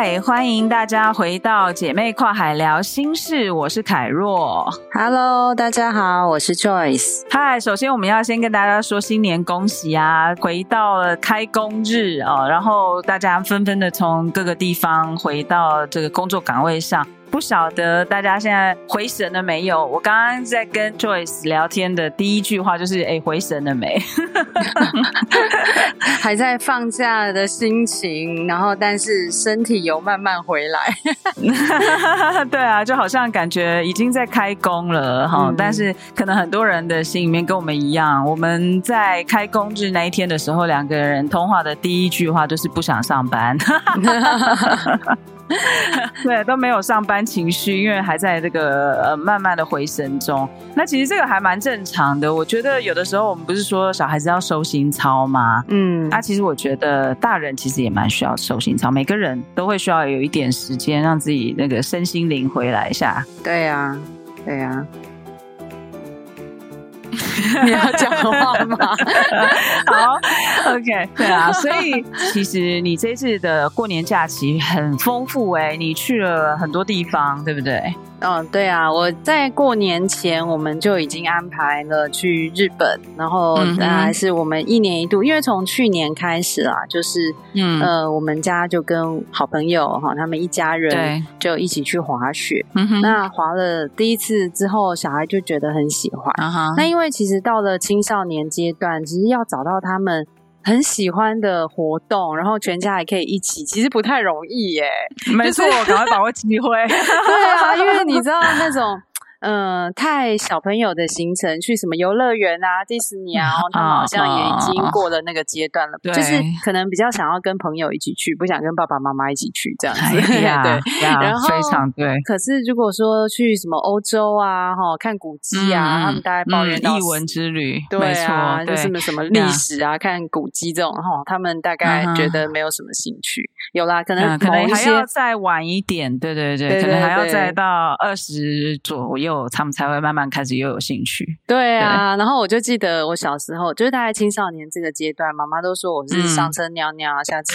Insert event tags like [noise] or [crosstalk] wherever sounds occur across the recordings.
嗨，欢迎大家回到姐妹跨海聊心事，我是凯若。Hello，大家好，我是 Joyce。嗨，首先我们要先跟大家说新年恭喜啊！回到了开工日啊，然后大家纷纷的从各个地方回到这个工作岗位上。不晓得大家现在回神了没有？我刚刚在跟 Joyce 聊天的第一句话就是：哎，回神了没？[laughs] 还在放假的心情，然后但是身体有慢慢回来。[laughs] 对啊，就好像感觉已经在开工了哈，嗯、但是可能很多人的心里面跟我们一样，我们在开工日那一天的时候，两个人通话的第一句话就是不想上班。[laughs] [laughs] 对，都没有上班情绪，因为还在这个呃慢慢的回升中。那其实这个还蛮正常的。我觉得有的时候我们不是说小孩子要收心操吗？嗯，那、啊、其实我觉得大人其实也蛮需要收心操，每个人都会需要有一点时间让自己那个身心灵回来一下。对呀、啊，对呀、啊。[laughs] 你要讲话吗？[laughs] 好，OK，对啊，所以其实你这次的过年假期很丰富哎，你去了很多地方，对不对？嗯，对啊，我在过年前我们就已经安排了去日本，然后当然是我们一年一度，因为从去年开始啊，就是嗯呃，我们家就跟好朋友哈，他们一家人就一起去滑雪。那滑了第一次之后，小孩就觉得很喜欢。那因为其实到了青少年阶段，其实要找到他们。很喜欢的活动，然后全家还可以一起，其实不太容易耶。没错，赶快把握机会。[laughs] 对啊，因为你知道那种。嗯、呃，太小朋友的行程，去什么游乐园啊、迪士尼啊，然后他们好像也已经过了那个阶段了，对，就是可能比较想要跟朋友一起去，不想跟爸爸妈妈一起去这样子。对呀，[laughs] 对，然后非常对。可是如果说去什么欧洲啊，哈，看古迹啊，嗯、他们大概抱怨到异文之旅，对啊，就什么什么历史啊，看古迹这种哈，他们大概觉得没有什么兴趣。有啦，可能可能还要再晚一点，对对对，可能还要再到二十左右。他们才会慢慢开始又有兴趣。对啊，对，然后我就记得我小时候，就是大概青少年这个阶段，妈妈都说我是上车尿尿，嗯、下车，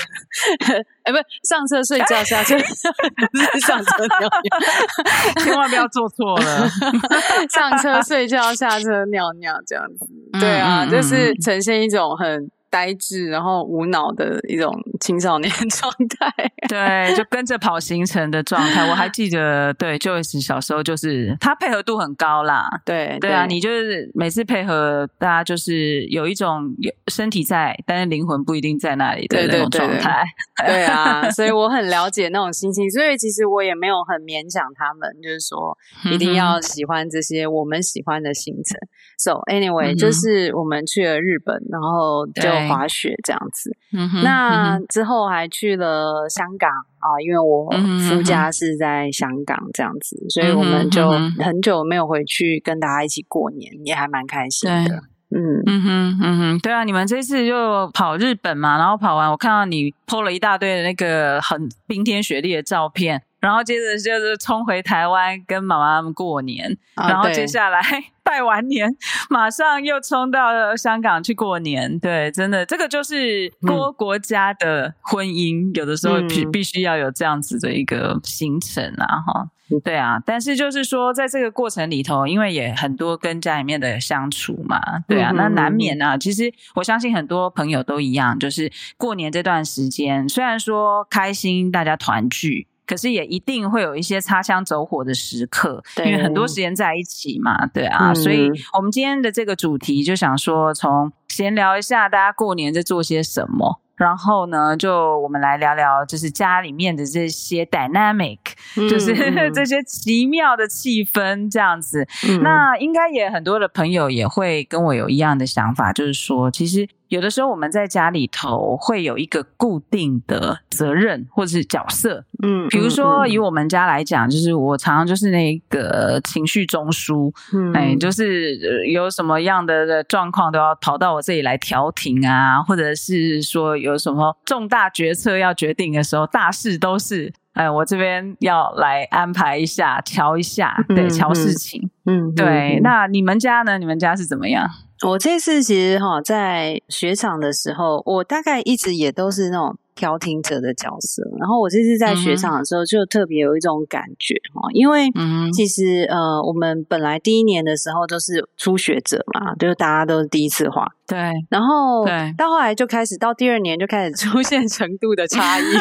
[laughs] 哎，不是上车睡觉，下车是上车尿尿，千万不要做错了。[laughs] 上车睡觉，下车尿尿这样子。对啊，嗯、就是呈现一种很。呆滞，然后无脑的一种青少年 [laughs] 状态，对，就跟着跑行程的状态。我还记得，对，Joyce 小时候就是他配合度很高啦，对，对啊，你就是每次配合大家，就是有一种有身体在，但是灵魂不一定在那里的那种状态。对啊，所以我很了解那种心情，所以其实我也没有很勉强他们，就是说一定要喜欢这些我们喜欢的行程。So anyway，就是我们去了日本，然后就。滑雪这样子，嗯、那之后还去了香港啊，因为我夫家是在香港这样子，嗯、所以我们就很久没有回去跟大家一起过年，也还蛮开心的。嗯嗯哼嗯哼，对啊，你们这次就跑日本嘛，然后跑完我看到你 PO 了一大堆的那个很冰天雪地的照片，然后接着就是冲回台湾跟妈妈们过年，啊、然后接下来。[laughs] 拜完年，马上又冲到了香港去过年。对，真的，这个就是多国家的婚姻，嗯、有的时候必必须要有这样子的一个行程啊，哈、嗯。对啊，但是就是说，在这个过程里头，因为也很多跟家里面的相处嘛，对啊，那难免啊。其实我相信很多朋友都一样，就是过年这段时间，虽然说开心，大家团聚。可是也一定会有一些擦枪走火的时刻，对因为很多时间在一起嘛，对啊，嗯、所以我们今天的这个主题就想说，从闲聊一下大家过年在做些什么，然后呢，就我们来聊聊，就是家里面的这些 dynamic，、嗯、[laughs] 就是这些奇妙的气氛这样子。嗯、那应该也很多的朋友也会跟我有一样的想法，就是说，其实。有的时候我们在家里头会有一个固定的责任或者是角色，嗯，比如说以我们家来讲，就是我常常就是那个情绪中枢，嗯，哎，就是有什么样的状况都要跑到我这里来调停啊，或者是说有什么重大决策要决定的时候，大事都是。哎，我这边要来安排一下，瞧一下，对，瞧事情，嗯，嗯对。嗯、那你们家呢？你们家是怎么样？我这次其实哈，在雪场的时候，我大概一直也都是那种。调停者的角色，然后我这次在雪场的时候就特别有一种感觉哈，因为其实呃，我们本来第一年的时候都是初学者嘛，就是大家都是第一次滑，对，然后对，到后来就开始到第二年就开始出现程度的差异，[laughs]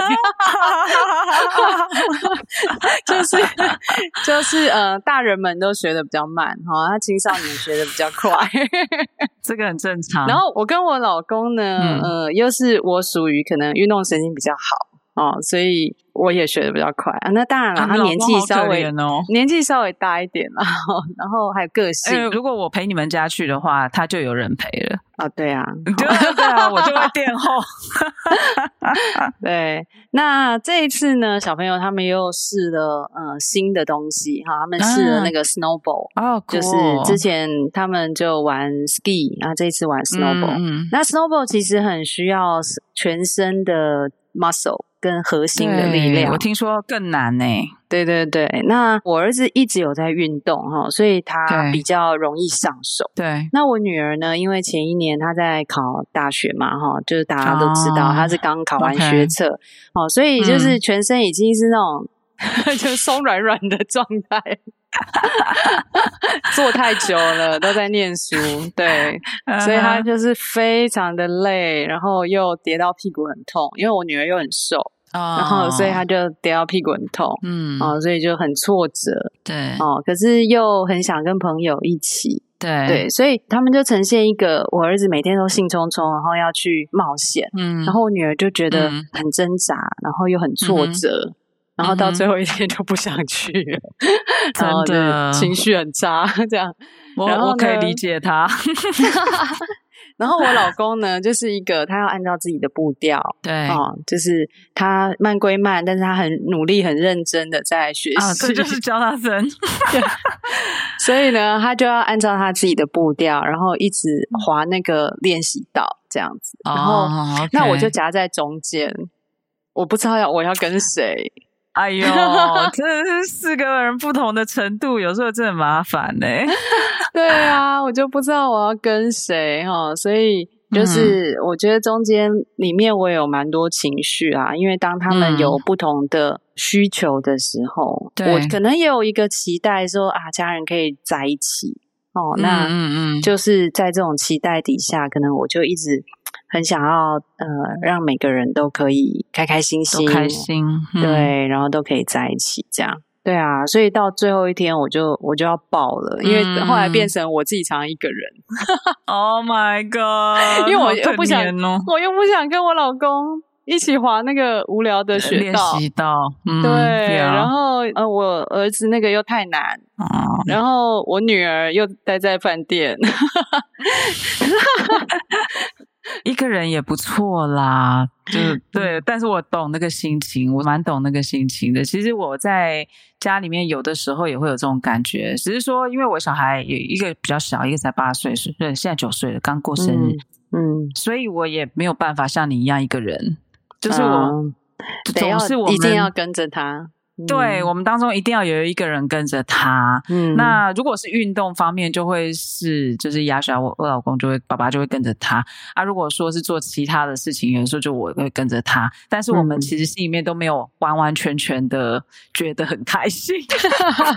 就是就是呃，大人们都学的比较慢哈，他青少年学的比较快，[laughs] 这个很正常。然后我跟我老公呢，嗯、呃，又是我属于可能运动。神经比较好。哦，所以我也学的比较快啊。那当然了，他年纪稍微、哦、年纪稍微大一点了，然后还有个性、欸。如果我陪你们家去的话，他就有人陪了啊。[laughs] 对啊，对啊，我就会垫后。[laughs] 对，那这一次呢，小朋友他们又试了呃新的东西哈，他们试了那个 snowball 哦，啊、就是之前他们就玩 ski，然后这一次玩 snowball。那 snowball 其实很需要全身的。muscle 跟核心的力量，我听说更难呢、欸。对对对，那我儿子一直有在运动哈，所以他比较容易上手。对，那我女儿呢？因为前一年她在考大学嘛，哈，就是大家都知道，哦、她是刚考完学测，哦，所以就是全身已经是那种、嗯、就松软软的状态。[laughs] 坐太久了，都在念书，[laughs] 对，所以他就是非常的累，然后又跌到屁股很痛，因为我女儿又很瘦，哦、然后所以他就跌到屁股很痛，嗯，哦，所以就很挫折，对，哦，可是又很想跟朋友一起，对，对，所以他们就呈现一个我儿子每天都兴冲冲，然后要去冒险，嗯，然后我女儿就觉得很挣扎，嗯、然后又很挫折。嗯然后到最后一天就不想去了，真的情绪很差，这样。我我可以理解他。[laughs] [laughs] 然后我老公呢，就是一个他要按照自己的步调，对，哦，就是他慢归慢，但是他很努力、很认真的在学习，啊、这就是教他分。[laughs] 所以呢，他就要按照他自己的步调，然后一直滑那个练习道这样子。然后，那我就夹在中间，我不知道要我要跟谁。哎呦，[laughs] 真的是四个人不同的程度，有时候真的麻烦呢、欸。[laughs] 对啊，我就不知道我要跟谁哈，所以就是我觉得中间里面我有蛮多情绪啊，因为当他们有不同的需求的时候，嗯、我可能也有一个期待说啊，家人可以在一起哦。那嗯嗯，就是在这种期待底下，可能我就一直。很想要呃，让每个人都可以开开心心，开心，嗯、对，然后都可以在一起，这样，对啊，所以到最后一天，我就我就要爆了，因为后来变成我自己常常一个人。[laughs] 嗯、Oh my god！[laughs] 因为我又不想，哦、我又不想跟我老公一起滑那个无聊的雪道，练习道，嗯、对，然后呃，我儿子那个又太难，嗯、然后我女儿又待在饭店。[laughs] 一个人也不错啦，就是 [laughs] 对，但是我懂那个心情，我蛮懂那个心情的。其实我在家里面有的时候也会有这种感觉，只是说因为我小孩有一个比较小，一个才八岁，是，现在九岁了，刚过生日，嗯，嗯，所以我也没有办法像你一样一个人，就是我、嗯、总是我们一定要跟着他。对，我们当中一定要有一个人跟着他。嗯，那如果是运动方面，就会是就是亚莎，我我老公就会爸爸就会跟着他啊。如果说是做其他的事情，有时候就我会跟着他。但是我们其实心里面都没有完完全全的觉得很开心，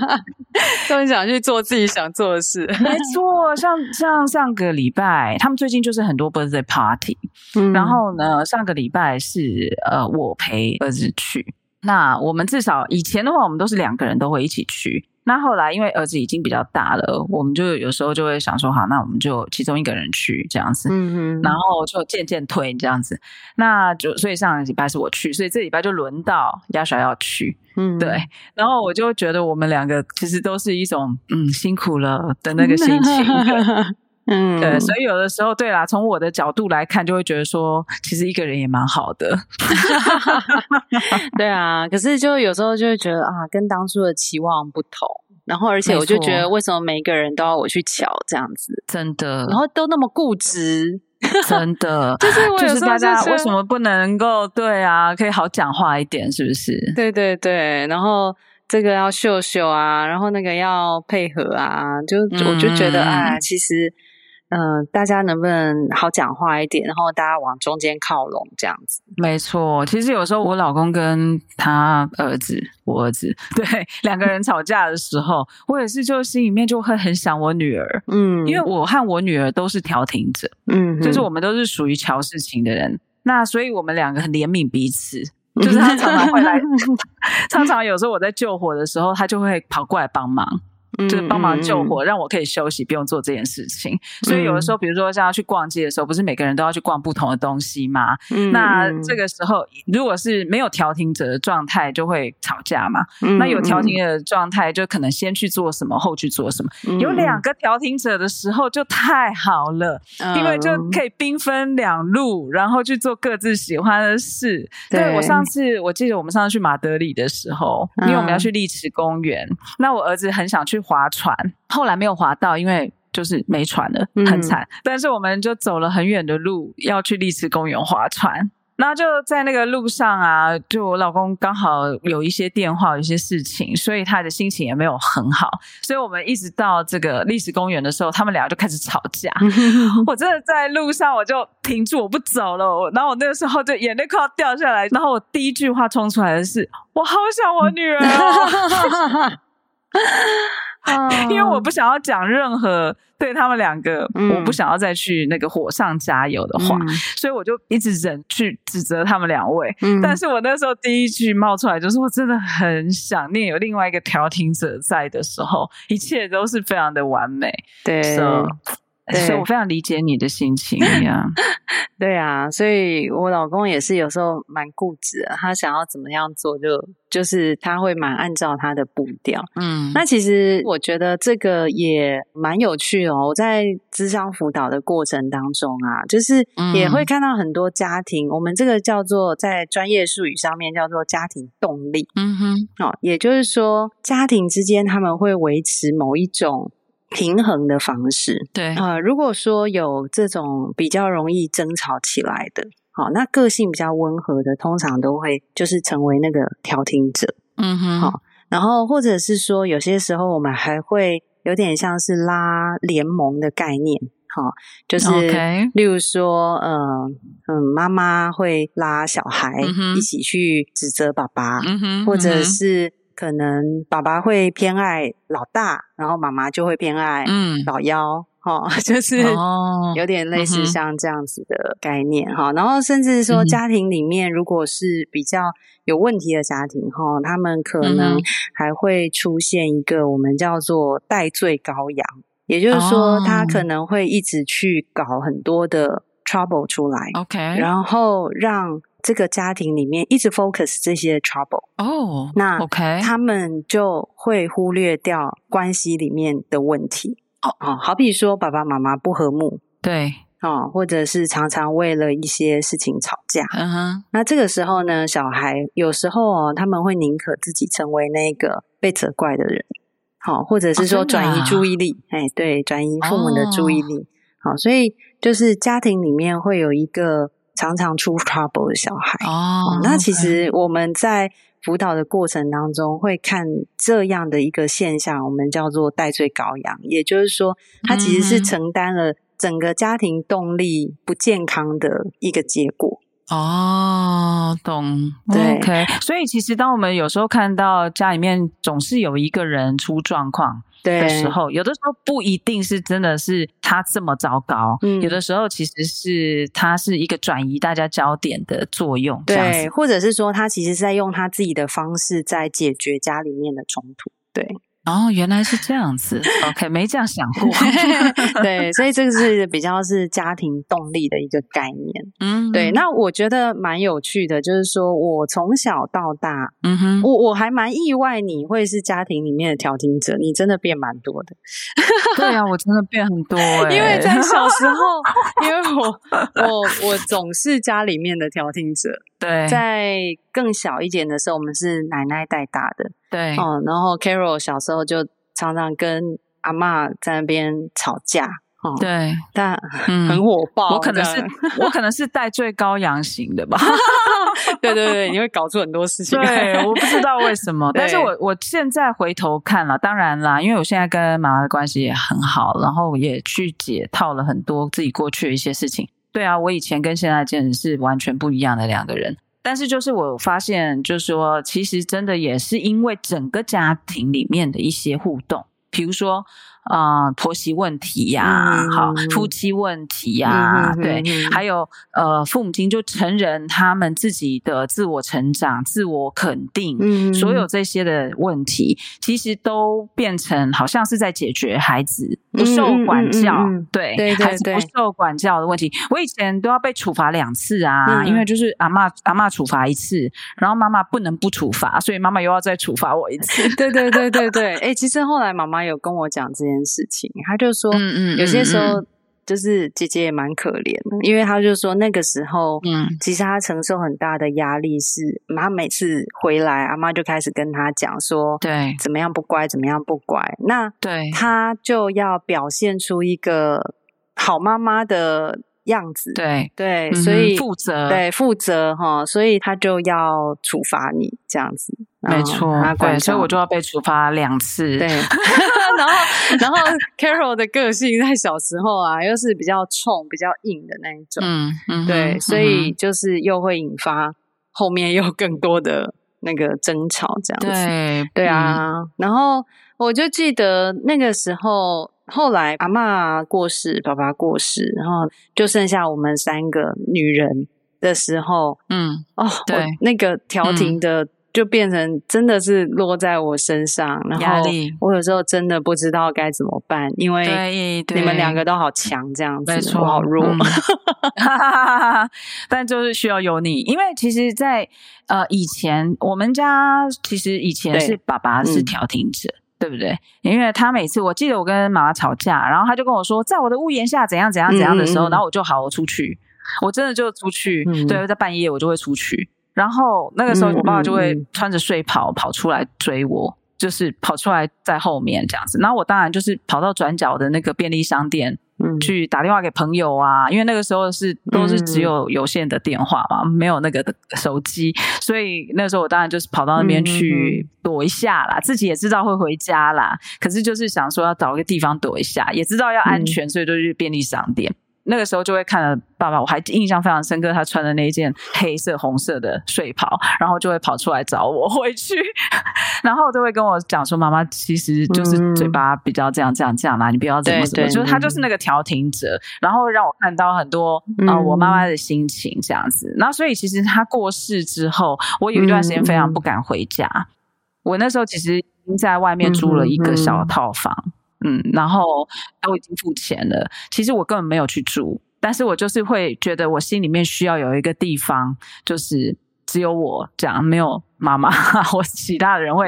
[laughs] 都很想去做自己想做的事。[laughs] 没错，像像上个礼拜，他们最近就是很多 birthday party，嗯，然后呢，上个礼拜是呃我陪儿子去。那我们至少以前的话，我们都是两个人都会一起去。那后来因为儿子已经比较大了，我们就有时候就会想说，好，那我们就其中一个人去这样子。嗯嗯。然后就渐渐推这样子。那就所以上个礼拜是我去，所以这礼拜就轮到亚莎要去。嗯，对。然后我就觉得我们两个其实都是一种嗯辛苦了的那个心情。[laughs] 嗯，对，所以有的时候，对啦，从我的角度来看，就会觉得说，其实一个人也蛮好的。[laughs] 对啊，可是就有时候就会觉得啊，跟当初的期望不同。然后，而且我就觉得，为什么每一个人都要我去瞧这样子？真的，然后都那么固执，真的，[laughs] 就是我就是大家为什么不能够对啊？可以好讲话一点，是不是？对对对，然后。这个要秀秀啊，然后那个要配合啊，就我就觉得啊，其实，嗯、呃，大家能不能好讲话一点，然后大家往中间靠拢这样子？没错，其实有时候我老公跟他儿子，我儿子，[laughs] 对两个人吵架的时候，我也是就心里面就会很想我女儿，嗯，因为我和我女儿都是调停者，嗯，就是我们都是属于调事情的人，那所以我们两个很怜悯彼此。[laughs] 就是他常常会来，[laughs] 常常有时候我在救火的时候，他就会跑过来帮忙。就是帮忙救火，让我可以休息，不用做这件事情。所以有的时候，比如说像要去逛街的时候，不是每个人都要去逛不同的东西吗？那这个时候，如果是没有调停者的状态，就会吵架嘛。那有调停的状态，就可能先去做什么，后去做什么。有两个调停者的时候，就太好了，因为就可以兵分两路，然后去做各自喜欢的事。对，我上次我记得我们上次去马德里的时候，因为我们要去丽池公园，那我儿子很想去。划船，后来没有划到，因为就是没船了，很惨。嗯、但是我们就走了很远的路，要去丽池公园划船。然后就在那个路上啊，就我老公刚好有一些电话，有一些事情，所以他的心情也没有很好。所以我们一直到这个历史公园的时候，他们俩就开始吵架。[laughs] 我真的在路上，我就停住，我不走了。然后我那个时候就眼泪快要掉下来。然后我第一句话冲出来的是：“我好想我女儿哦。” [laughs] 因为我不想要讲任何对他们两个，嗯、我不想要再去那个火上加油的话，嗯、所以我就一直忍去指责他们两位。嗯、但是我那时候第一句冒出来就是，我真的很想念有另外一个调停者在的时候，一切都是非常的完美。对。So, 对 [laughs] 所以我非常理解你的心情呀，[laughs] 对啊，所以我老公也是有时候蛮固执的，他想要怎么样做就就是他会蛮按照他的步调。嗯，那其实我觉得这个也蛮有趣哦。我在咨商辅导的过程当中啊，就是也会看到很多家庭，嗯、我们这个叫做在专业术语上面叫做家庭动力。嗯哼，哦，也就是说家庭之间他们会维持某一种。平衡的方式，对。啊、呃，如果说有这种比较容易争吵起来的，好，那个性比较温和的，通常都会就是成为那个调停者，嗯哼，好，然后或者是说有些时候我们还会有点像是拉联盟的概念，好，就是例如说，嗯、呃、嗯，妈妈会拉小孩一起去指责爸爸，嗯，或者是。可能爸爸会偏爱老大，然后妈妈就会偏爱老幺，哈、[laughs] 就是有点类似像这样子的概念，哈、哦。然后甚至说家庭里面，如果是比较有问题的家庭，哈、哦，他们可能还会出现一个我们叫做代罪羔羊，也就是说，他可能会一直去搞很多的 trouble 出来，OK，然后让。这个家庭里面一直 focus 这些 trouble 哦，oh, 那 OK，他们就会忽略掉关系里面的问题哦，oh. 好比说爸爸妈妈不和睦，对，哦，或者是常常为了一些事情吵架，嗯哼、uh，huh. 那这个时候呢，小孩有时候哦，他们会宁可自己成为那个被责怪的人，好，或者是说转移注意力，哎、oh, 啊，对，转移父母的注意力，好，oh. 所以就是家庭里面会有一个。常常出 trouble 的小孩哦，那其实我们在辅导的过程当中会看这样的一个现象，我们叫做代罪羔羊，也就是说，他其实是承担了整个家庭动力不健康的一个结果。哦，懂，对。所以其实当我们有时候看到家里面总是有一个人出状况。的时候，有的时候不一定是真的是他这么糟糕，嗯，有的时候其实是他是一个转移大家焦点的作用，对，或者是说他其实是在用他自己的方式在解决家里面的冲突，对，哦，原来是这样子。[laughs] OK，没这样想过。[laughs] 对，所以这个是比较是家庭动力的一个概念。嗯，对。那我觉得蛮有趣的，就是说我从小到大，嗯哼，我我还蛮意外你会是家庭里面的调停者，你真的变蛮多的。对啊，我真的变很多 [laughs] 因为在小时候，因为我我我总是家里面的调停者。对，在更小一点的时候，我们是奶奶带大的。对，哦、嗯，然后 Carol 小时候就常常跟阿嬷在那边吵架。哦、嗯，对，但很火爆。我可能是我可能是带最高阳型的吧。[laughs] 对对对，你会搞出很多事情。对，我不知道为什么，[laughs] 但是我我现在回头看了，当然啦，因为我现在跟妈妈的关系也很好，然后也去解套了很多自己过去的一些事情。对啊，我以前跟现在简直是完全不一样的两个人。但是就是我发现，就是说，其实真的也是因为整个家庭里面的一些互动，比如说。啊、呃，婆媳问题呀、啊嗯，好，夫妻问题呀、啊嗯，对，嗯、还有呃，父母亲就成人他们自己的自我成长、自我肯定，嗯，所有这些的问题，其实都变成好像是在解决孩子不受管教，对，对，对，对，孩子不受管教的问题。我以前都要被处罚两次啊，嗯、因为就是阿妈阿妈处罚一次，然后妈妈不能不处罚，所以妈妈又要再处罚我一次。对对对对对，哎、欸，[laughs] 其实后来妈妈有跟我讲这件事情，她就说，嗯嗯，有些时候就是姐姐也蛮可怜的，因为她就说那个时候，嗯，其实她承受很大的压力，是妈每次回来，阿妈就开始跟她讲说，对，怎么样不乖，怎么样不乖，那对，她就要表现出一个好妈妈的样子，对对，所以负责，对负责哈，所以他就要处罚你这样子。没错，对，所以我就要被处罚两次。对 [laughs] [laughs] 然后，然后 Carol 的个性在小时候啊，又是比较冲、比较硬的那一种。嗯嗯，对嗯，所以就是又会引发后面又更多的那个争吵，这样子。对对啊、嗯，然后我就记得那个时候，后来阿嬷过世，爸爸过世，然后就剩下我们三个女人的时候，嗯，哦，对，那个调停的、嗯。就变成真的是落在我身上，然后我有时候真的不知道该怎么办，因为你们两个都好强，这样子，我好弱。嗯、[laughs] 但就是需要有你，因为其实在，在呃以前，我们家其实以前是爸爸是调停者对、不对？因为他每次我记得我跟妈妈吵架，然后他就跟我说，在我的屋檐下怎样怎样怎样的时候，嗯、然后我就好我出去，我真的就出去，嗯、对，在半夜我就会出去。然后那个时候，我爸爸就会穿着睡袍跑出来追我，就是跑出来在后面这样子。然后我当然就是跑到转角的那个便利商店，嗯，去打电话给朋友啊，因为那个时候是都是只有有线的电话嘛，没有那个手机，所以那个时候我当然就是跑到那边去躲一下啦，自己也知道会回家啦，可是就是想说要找一个地方躲一下，也知道要安全，所以就去便利商店。那个时候就会看了爸爸，我还印象非常深刻，他穿的那一件黑色红色的睡袍，然后就会跑出来找我 [laughs] 回去，然后就会跟我讲说：“妈妈其实就是嘴巴比较这样这样这样啦，你不要怎么怎么。”就是他就是那个调停者，然后让我看到很多啊、呃、我妈妈的心情这样子。然后所以其实他过世之后，我有一段时间非常不敢回家。我那时候其实已经在外面租了一个小套房。嗯，然后都已经付钱了。其实我根本没有去住，但是我就是会觉得我心里面需要有一个地方，就是只有我这样，没有妈妈 [laughs] 或其他的人会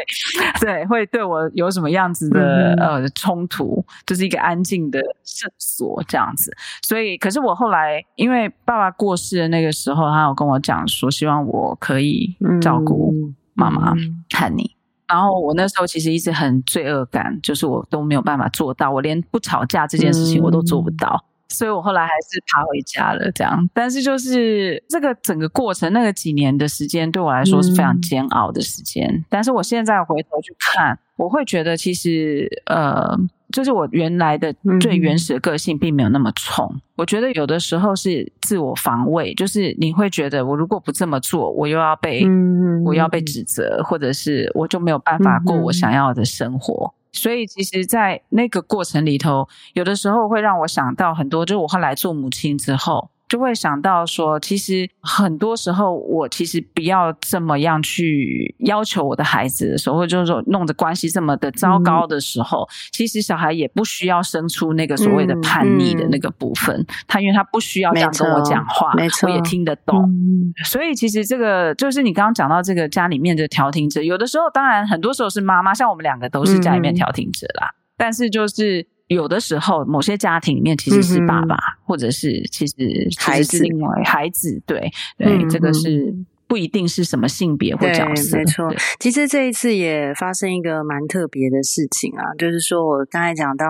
对会对我有什么样子的、嗯、呃冲突，就是一个安静的圣所这样子。所以，可是我后来因为爸爸过世的那个时候，他有跟我讲说，希望我可以照顾妈妈和你。然后我那时候其实一直很罪恶感，就是我都没有办法做到，我连不吵架这件事情我都做不到，嗯、所以我后来还是爬回家了。这样，但是就是这个整个过程，那个几年的时间对我来说是非常煎熬的时间。嗯、但是我现在回头去看，我会觉得其实呃。就是我原来的最原始的个性并没有那么冲，嗯，我觉得有的时候是自我防卫，就是你会觉得我如果不这么做，我又要被，嗯，我要被指责，或者是我就没有办法过我想要的生活。嗯，所以其实，在那个过程里头，有的时候会让我想到很多，就是我后来做母亲之后。就会想到说，其实很多时候我其实不要这么样去要求我的孩子的时候，或者就是说弄得关系这么的糟糕的时候，嗯、其实小孩也不需要生出那个所谓的叛逆的那个部分。嗯嗯、他因为他不需要这样跟我讲话，我也听得懂。嗯、所以其实这个就是你刚刚讲到这个家里面的调停者，有的时候当然很多时候是妈妈，像我们两个都是家里面调停者啦。嗯、但是就是。有的时候，某些家庭里面其实是爸爸，嗯、或者是其实孩子，另外孩子，对对，嗯、这个是不一定是什么性别或角色，没错。其实这一次也发生一个蛮特别的事情啊，就是说我刚才讲到，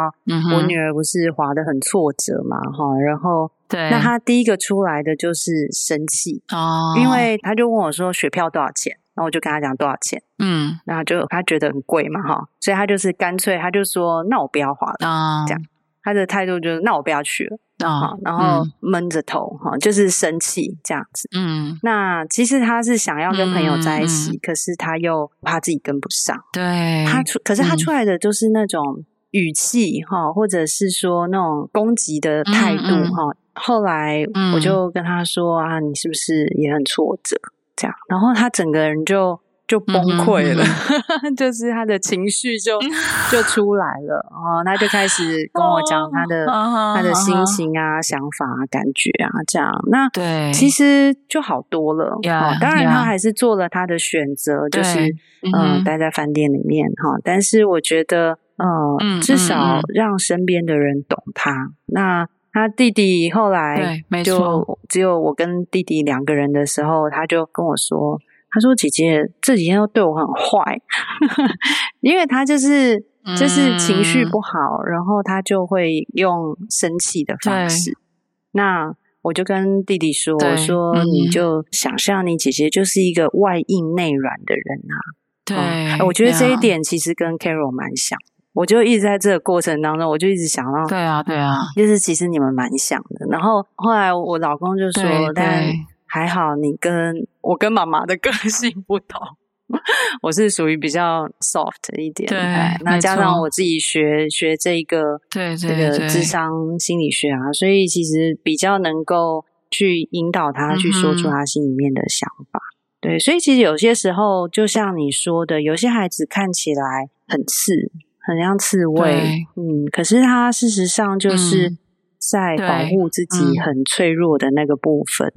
我女儿不是滑得很挫折嘛，哈、嗯，然后对，那她第一个出来的就是生气哦，因为她就问我说，学票多少钱？然后我就跟他讲多少钱，嗯，然后就他觉得很贵嘛，哈，所以他就是干脆他就说，那我不要花了，这样，他的态度就是那我不要去了，啊，然后闷着头哈，就是生气这样子，嗯，那其实他是想要跟朋友在一起，可是他又怕自己跟不上，对，他出，可是他出来的就是那种语气哈，或者是说那种攻击的态度哈，后来我就跟他说啊，你是不是也很挫折？这样，然后他整个人就就崩溃了，嗯、[laughs] 就是他的情绪就就出来了，然后他就开始 [laughs] 跟我讲他的、哦、他的心情啊、哦、想法啊、感觉啊，这样。那对，其实就好多了。Yeah, 哦、当然，他还是做了他的选择，对就是嗯、呃，待在饭店里面哈。但是我觉得，呃、嗯，至少让身边的人懂他。嗯、那。他弟弟后来就只有我跟弟弟两个人的时候，他就跟我说：“他说姐姐这几天都对我很坏，[laughs] 因为他就是就是情绪不好，然后他就会用生气的方式。那我就跟弟弟说：我说你就想象你姐姐就是一个外硬内软的人啊。对，我觉得这一点其实跟 Carol 蛮像。”我就一直在这个过程当中，我就一直想到，对啊，对啊，就是其实你们蛮像的。然后后来我老公就说，但还好你跟我跟妈妈的个性不同，[laughs] 我是属于比较 soft 一点，对，那加上我自己学错学这个，对，对，对，这个智商心理学啊，所以其实比较能够去引导他去说出他心里面的想法。嗯、对，所以其实有些时候，就像你说的，有些孩子看起来很刺。很像刺猬，嗯，可是它事实上就是在保护自己很脆弱的那个部分，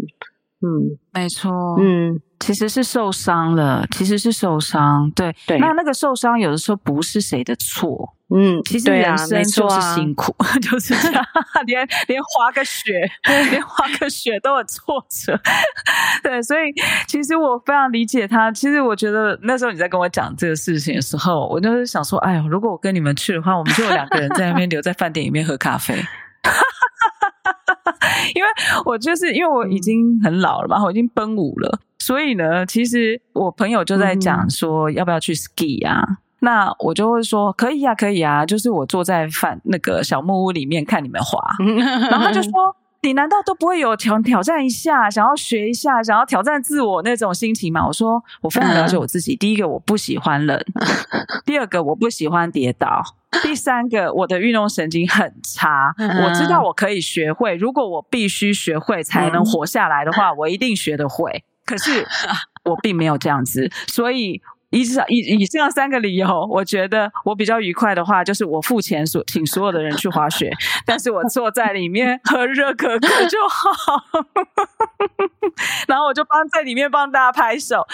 嗯，没错，嗯。其实是受伤了，其实是受伤。对，对。那那个受伤有的时候不是谁的错，嗯，其实人生就是辛苦，啊、[laughs] 就是这样。连连滑个雪，[laughs] 连滑个雪都有挫折。[laughs] 对，所以其实我非常理解他。其实我觉得那时候你在跟我讲这个事情的时候，我就是想说，哎呦，如果我跟你们去的话，我们就有两个人在那边留在饭店里面喝咖啡。[laughs] 因为我就是因为我已经很老了嘛，我已经奔五了。所以呢，其实我朋友就在讲说要不要去 ski 啊？嗯、那我就会说可以啊，可以啊。就是我坐在饭那个小木屋里面看你们滑，[laughs] 然后他就说：“你难道都不会有挑挑战一下，想要学一下，想要挑战自我那种心情吗？”我说：“我非常了解我自己。第一个，我不喜欢冷；[laughs] 第二个，我不喜欢跌倒；第三个，我的运动神经很差。我知道我可以学会，如果我必须学会才能活下来的话，我一定学得会。”可是我并没有这样子，所以以上以以上三个理由，我觉得我比较愉快的话，就是我付钱所请所有的人去滑雪，[laughs] 但是我坐在里面喝热可可就好，[laughs] 然后我就帮在里面帮大家拍手。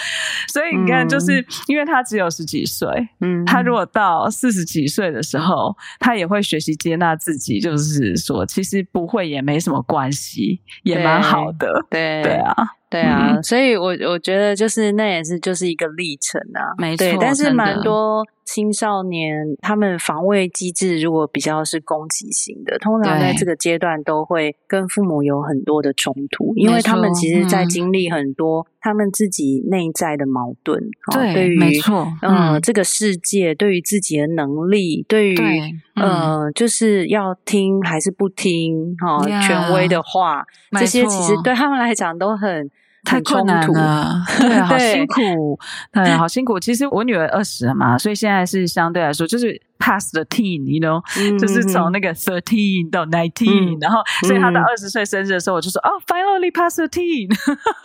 所以你看，就是因为他只有十几岁，嗯，他如果到四十几岁的时候，他也会学习接纳自己，就是说，其实不会也没什么关系，也蛮好的，对对啊。对啊，嗯、所以我我觉得就是那也是就是一个历程啊，没错。对，但是蛮多青少年他们防卫机制如果比较是攻击型的，通常在这个阶段都会跟父母有很多的冲突，因为他们其实在经历很多他们自己内在的矛盾。对，对于没错，嗯、呃，这个世界对于自己的能力，对于对呃，就是要听还是不听哈，权威的话，这些其实对他们来讲都很。太困难了，[laughs] 对，好辛苦，对，好辛苦。其实我女儿二十了嘛，所以现在是相对来说，就是 past the teen，you know，、嗯、就是从那个 thirteen 到 nineteen，、嗯、然后所以她到二十岁生日的时候，我就说哦、嗯 oh,，finally past the teen，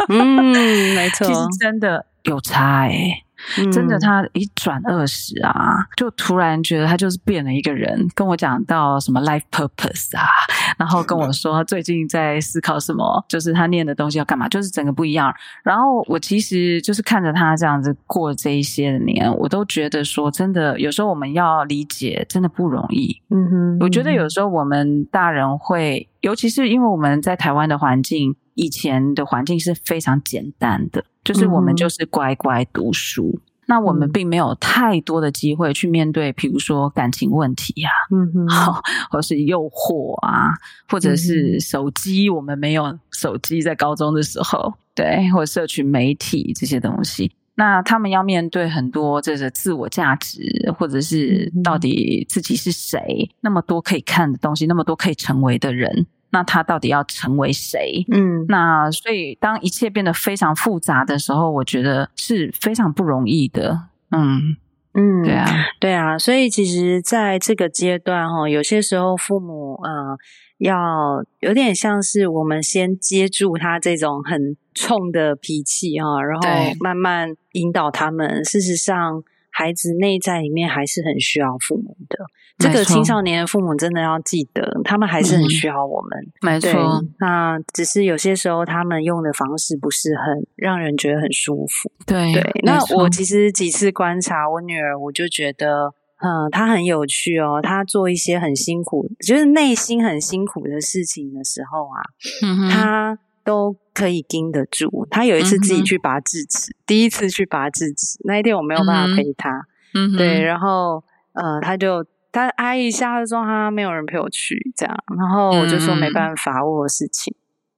嗯，没错，[laughs] 其实真的有差哎、欸真的，他一转二十啊，就突然觉得他就是变了一个人。跟我讲到什么 life purpose 啊，然后跟我说他最近在思考什么，[laughs] 就是他念的东西要干嘛，就是整个不一样。然后我其实就是看着他这样子过这一些年，我都觉得说，真的有时候我们要理解，真的不容易。嗯哼，我觉得有时候我们大人会，尤其是因为我们在台湾的环境，以前的环境是非常简单的。就是我们就是乖乖读书，嗯、那我们并没有太多的机会去面对，比如说感情问题呀、啊，嗯哼，好，或是诱惑啊，或者是手机，我们没有手机在高中的时候，对，或者社群媒体这些东西，那他们要面对很多这个自我价值，或者是到底自己是谁，那么多可以看的东西，那么多可以成为的人。那他到底要成为谁？嗯，那所以当一切变得非常复杂的时候，我觉得是非常不容易的。嗯嗯，对啊，对啊。所以其实在这个阶段哈，有些时候父母呃要有点像是我们先接住他这种很冲的脾气哈，然后慢慢引导他们。事实上。孩子内在里面还是很需要父母的，这个青少年的父母真的要记得，他们还是很需要我们。嗯、没错，那只是有些时候他们用的方式不是很让人觉得很舒服。对对，那我其实几次观察我女儿，我就觉得，嗯，她很有趣哦。她做一些很辛苦，就是内心很辛苦的事情的时候啊，她。都可以盯得住。他有一次自己去拔智齿，嗯、第一次去拔智齿，那一天我没有办法陪他。嗯，对，然后呃，他就他挨一下，他说他没有人陪我去，这样，然后我就说没办法，我有事情。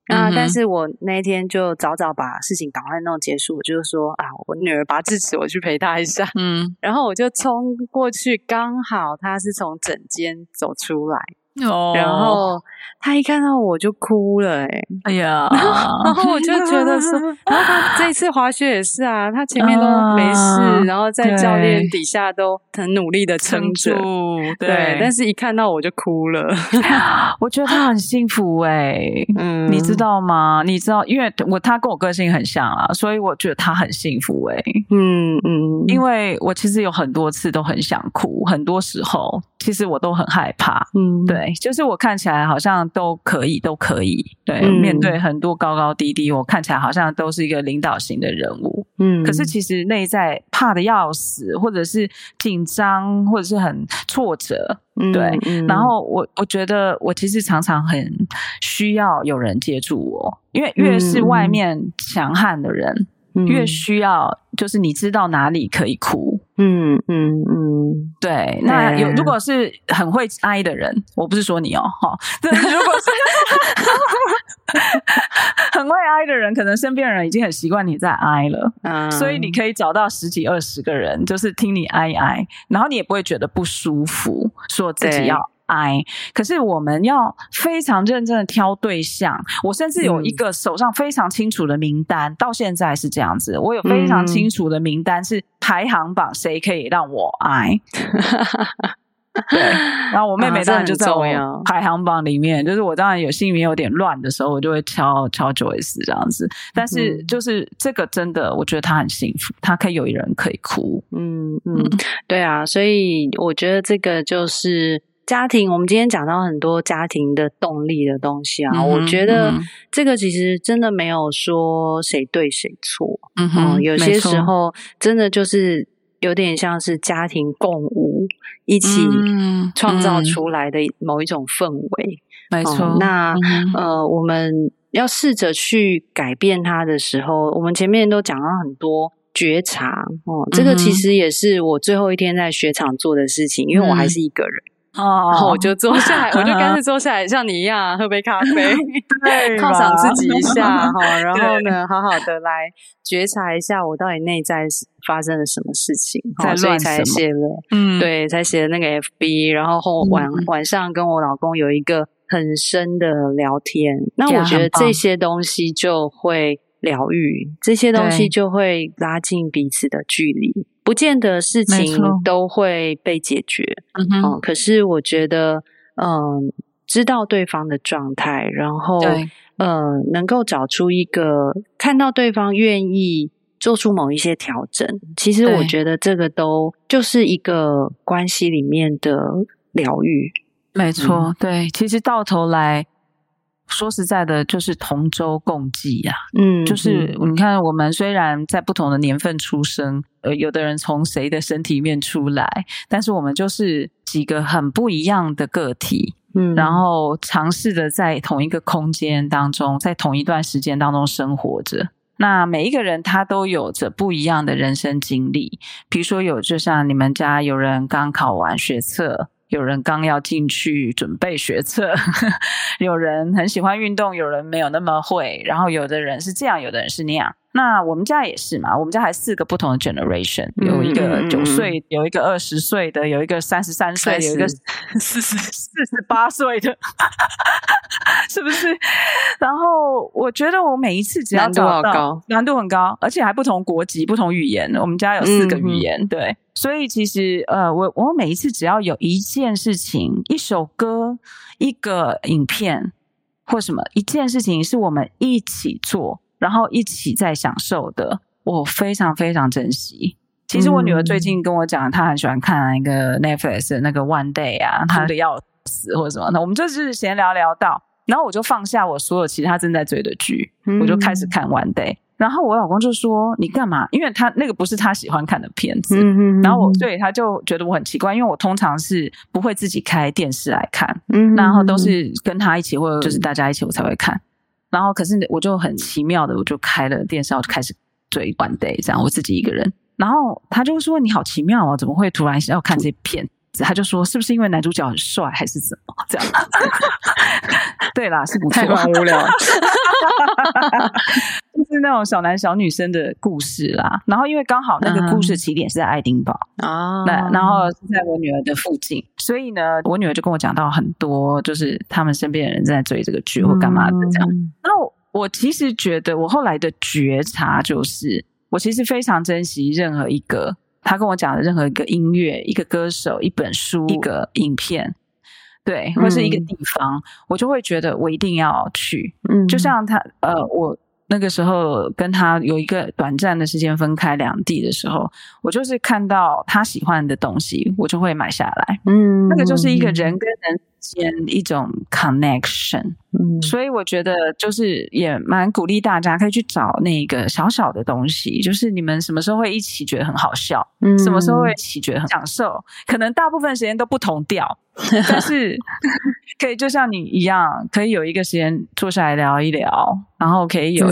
嗯、啊，但是我那一天就早早把事情赶快弄结束，我就说啊，我女儿拔智齿，我去陪她一下。嗯，然后我就冲过去，刚好她是从诊间走出来。哦，然后他一看到我就哭了，欸，哎，哎呀，然后我就觉得说，[laughs] 然后他这一次滑雪也是啊，他前面都没事，啊、然后在教练底下都很努力的撑着，对，对，但是一看到我就哭了。[laughs] 我觉得他很幸福哎，欸，嗯，你知道吗？你知道，因为我他跟我个性很像啊，所以我觉得他很幸福哎，欸，嗯嗯，因为我其实有很多次都很想哭，很多时候其实我都很害怕，嗯，对。就是我看起来好像都可以，都可以。对，嗯、面对很多高高低低，我看起来好像都是一个领导型的人物。嗯，可是其实内在怕的要死，或者是紧张，或者是很挫折。嗯、对，嗯、然后我我觉得我其实常常很需要有人接住我，因为越是外面强悍的人，嗯、越需要就是你知道哪里可以哭。嗯嗯嗯，对，那有如果是很会挨的人，我不是说你哦，哈，对，如果是 [laughs] 很会挨的人，可能身边人已经很习惯你在挨了，嗯，所以你可以找到十几二十个人，就是听你挨挨，然后你也不会觉得不舒服，说自己要。哎，可是我们要非常认真的挑对象。我甚至有一个手上非常清楚的名单，嗯、到现在是这样子。我有非常清楚的名单，是排行榜，谁可以让我爱。[laughs] 对，然后我妹妹当然就在我排行榜里面。啊、就是我当然有心里面有点乱的时候，我就会敲敲 Joyce 这样子。但是就是这个真的，我觉得她很幸福，她可以有一人可以哭。嗯嗯，嗯对啊，所以我觉得这个就是。家庭，我们今天讲到很多家庭的动力的东西啊，嗯、我觉得这个其实真的没有说谁对谁错，嗯哼，有些时候真的就是有点像是家庭共舞，一起创造出来的某一种氛围，没错。那、呃，我们要试着去改变它的时候，我们前面都讲到很多觉察哦，这个其实也是我最后一天在雪场做的事情，因为我还是一个人。哦，然后我就坐下来，我就干脆坐下来，像你一样喝杯咖啡，犒赏自己一下哈。然后呢，好好的来觉察一下我到底内在发生了什么事情，所以才写了，嗯，对，才写了那个 FB。然后后晚晚上跟我老公有一个很深的聊天，那我觉得这些东西就会疗愈，这些东西就会拉近彼此的距离。不见得事情都会被解决。嗯哼、呃，可是我觉得，嗯、呃，知道对方的状态，然后，对呃，能够找出一个看到对方愿意做出某一些调整，其实我觉得这个都就是一个关系里面的疗愈。没错，嗯、对，其实到头来。说实在的，就是同舟共济呀。嗯，就是你看，我们虽然在不同的年份出生，呃，有的人从谁的身体里面出来，但是我们就是几个很不一样的个体。嗯，然后尝试着在同一个空间当中，在同一段时间当中生活着。那每一个人他都有着不一样的人生经历，比如说有，就像你们家有人刚考完学测。有人刚要进去准备学测，[laughs] 有人很喜欢运动，有人没有那么会，然后有的人是这样，有的人是那样。那我们家也是嘛，我们家还四个不同的 generation，有一个九岁，嗯、有一个二十岁的，有一个三十三岁，有一个四十四十八岁的，[laughs] 是不是？然后我觉得我每一次只要找到难度好高，难度很高，而且还不同国籍、不同语言。我们家有四个语言，嗯、对，所以其实呃，我我每一次只要有一件事情、一首歌、一个影片或什么一件事情，是我们一起做。然后一起在享受的，我非常非常珍惜。其实我女儿最近跟我讲，她很喜欢看一个 Netflix 的那个 One Day 啊，她的要死或者什么的。我们就是闲聊聊到，然后我就放下我所有其他正在追的剧，我就开始看 One Day。然后我老公就说：“你干嘛？”因为他那个不是他喜欢看的片子。然后我，所以他就觉得我很奇怪，因为我通常是不会自己开电视来看，然后都是跟他一起或者就是大家一起我才会看。然后，可是我就很奇妙的，我就开了电视，我就开始追《One Day》，这样我自己一个人。然后他就说：“你好奇妙哦，怎么会突然要看这片子？”他就说：“是不是因为男主角很帅，还是怎么这样？” [laughs] 对啦，是不错，太无聊。就 [laughs] 是那种小男小女生的故事啦，然后因为刚好那个故事起点是在爱丁堡啊，那、uh. 然后是在我女儿的附近，所以呢，我女儿就跟我讲到很多，就是他们身边的人在追这个剧或干嘛的这样。Uh 后我其实觉得，我后来的觉察就是，我其实非常珍惜任何一个他跟我讲的任何一个音乐、一个歌手、一本书、一个影片，对，或是一个地方，uh. 我就会觉得我一定要去。嗯、uh，huh. 就像他呃，我。那个时候跟他有一个短暂的时间分开两地的时候，我就是看到他喜欢的东西，我就会买下来。嗯，那个就是一个人跟人之间一种 connection。嗯，所以我觉得就是也蛮鼓励大家可以去找那个小小的东西，就是你们什么时候会一起觉得很好笑，嗯，什么时候会一起觉得很享受，可能大部分时间都不同调，但是 [laughs] 可以就像你一样，可以有一个时间坐下来聊一聊，然后可以有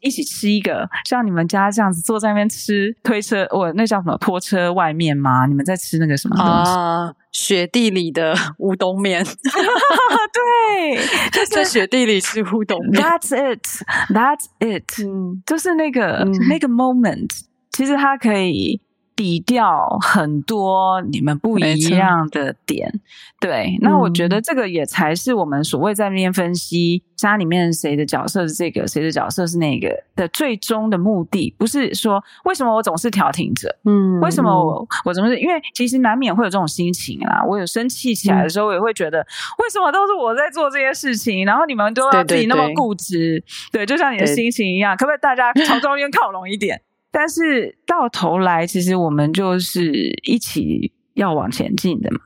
一起吃一个，嗯、像你们家这样子坐在那边吃推车，我那叫什么拖车外面吗？你们在吃那个什么东西？啊雪地里的乌冬面，[laughs] [laughs] 对，就是在雪地里吃乌冬面。That's it, that's it，嗯，就是那个、嗯、那个 moment，其实它可以。抵掉很多你们不一样的点，对，那我觉得这个也才是我们所谓在那边分析家里面谁的角色是这个，谁的角色是那个的最终的目的，不是说为什么我总是调停者，嗯，为什么我我总是因为其实难免会有这种心情啊，我有生气起来的时候，我也会觉得为什么都是我在做这些事情，然后你们都要自己那么固执，对，对，对，对，就像你的心情一样，可不可以大家朝中间靠拢一点？但是到头来，其实我们就是一起要往前进的嘛，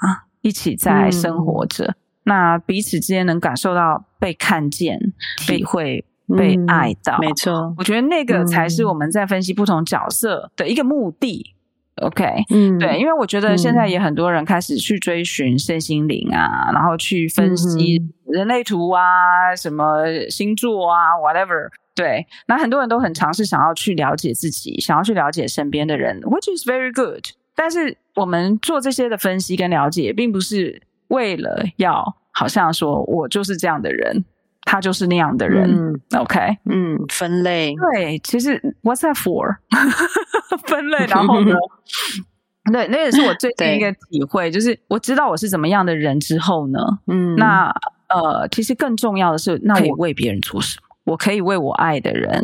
一起在生活着。嗯、那彼此之间能感受到被看见、体会、被爱到，没错。我觉得那个才是我们在分析不同角色的一个目的。嗯、OK，嗯，对，因为我觉得现在也很多人开始去追寻身心灵啊，然后去分析人类图啊，什么星座啊，whatever。对，那很多人都很尝试想要去了解自己，想要去了解身边的人，which is very good。但是我们做这些的分析跟了解，并不是为了要好像说我就是这样的人，他就是那样的人。嗯，OK，嗯，分类。对，其实 what's that for？[laughs] 分类，然后呢？[laughs] 对，那也是我最近一个体会，就是我知道我是怎么样的人之后呢，嗯，那呃，其实更重要的是，那我为别人做什么？我可以为我爱的人，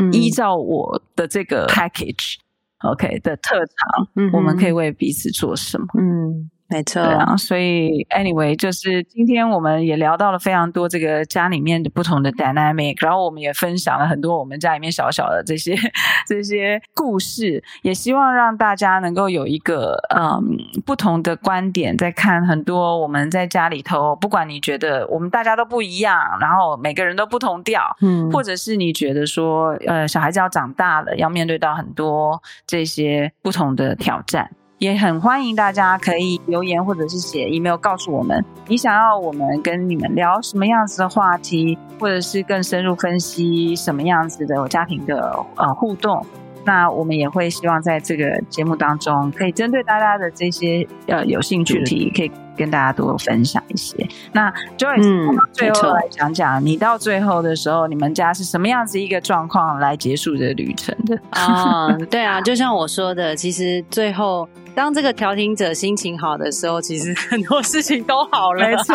嗯、依照我的这个 package，OK 的特长，嗯，我们可以为彼此做什么？嗯。没错，对啊，所以 anyway，就是今天我们也聊到了非常多这个家里面的不同的 dynamic，然后我们也分享了很多我们家里面小小的这些这些故事，也希望让大家能够有一个嗯不同的观点，在看很多我们在家里头，不管你觉得我们大家都不一样，然后每个人都不同调，嗯，或者是你觉得说呃小孩子要长大了，要面对到很多这些不同的挑战。也很欢迎大家可以留言或者是写 email 告诉我们，你想要我们跟你们聊什么样子的话题，或者是更深入分析什么样子的家庭的呃互动。那我们也会希望在这个节目当中，可以针对大家的这些呃有兴趣的题，可以跟大家多分享一些。那 Joyce，嗯，最后来讲讲，你到最后的时候，你们家是什么样子一个状况来结束这个旅程的？啊、哦，对啊，就像我说的，其实最后当这个调停者心情好的时候，其实 [laughs] 很多事情都好了。没错，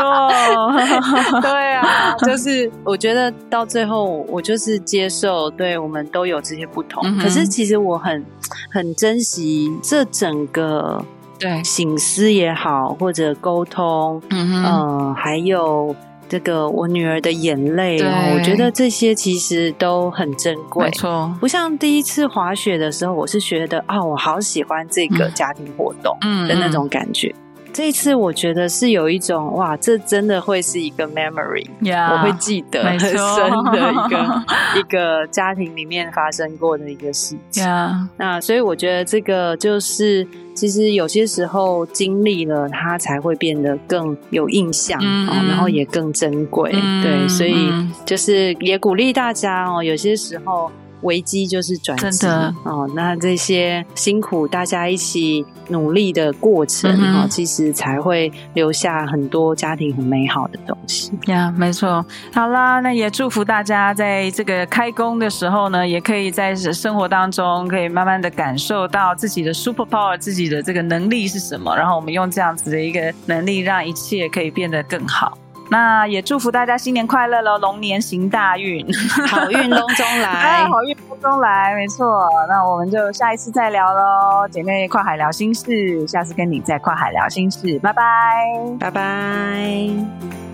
[laughs] 对啊，就是我觉得到最后，我就是接受，对我们都有这些不同，嗯、可是。其实我很很珍惜这整个对醒思也好，或者沟通，嗯还有这个我女儿的眼泪，我觉得这些其实都很珍贵。没错，不像第一次滑雪的时候，我是觉得啊、哦，我好喜欢这个家庭活动的那种感觉。嗯嗯这一次我觉得是有一种哇，这真的会是一个 memory，yeah, 我会记得很深 [laughs] 的一个 [laughs] 一个家庭里面发生过的一个事情。那所以我觉得这个就是，其实有些时候经历了，它才会变得更有印象，mm -hmm. 然后也更珍贵。Mm -hmm. 对，所以就是也鼓励大家哦，有些时候。危机就是转机，真的哦。那这些辛苦大家一起努力的过程啊、嗯，其实才会留下很多家庭很美好的东西呀。Yeah, 没错。好啦，那也祝福大家在这个开工的时候呢，也可以在生活当中可以慢慢的感受到自己的 super power，自己的这个能力是什么。然后我们用这样子的一个能力，让一切可以变得更好。那也祝福大家新年快乐喽！龙年行大运，好运隆中来，[laughs] 好运隆中来，没错。那我们就下一次再聊喽，姐妹跨海聊心事，下次跟你再跨海聊心事，拜拜，拜拜。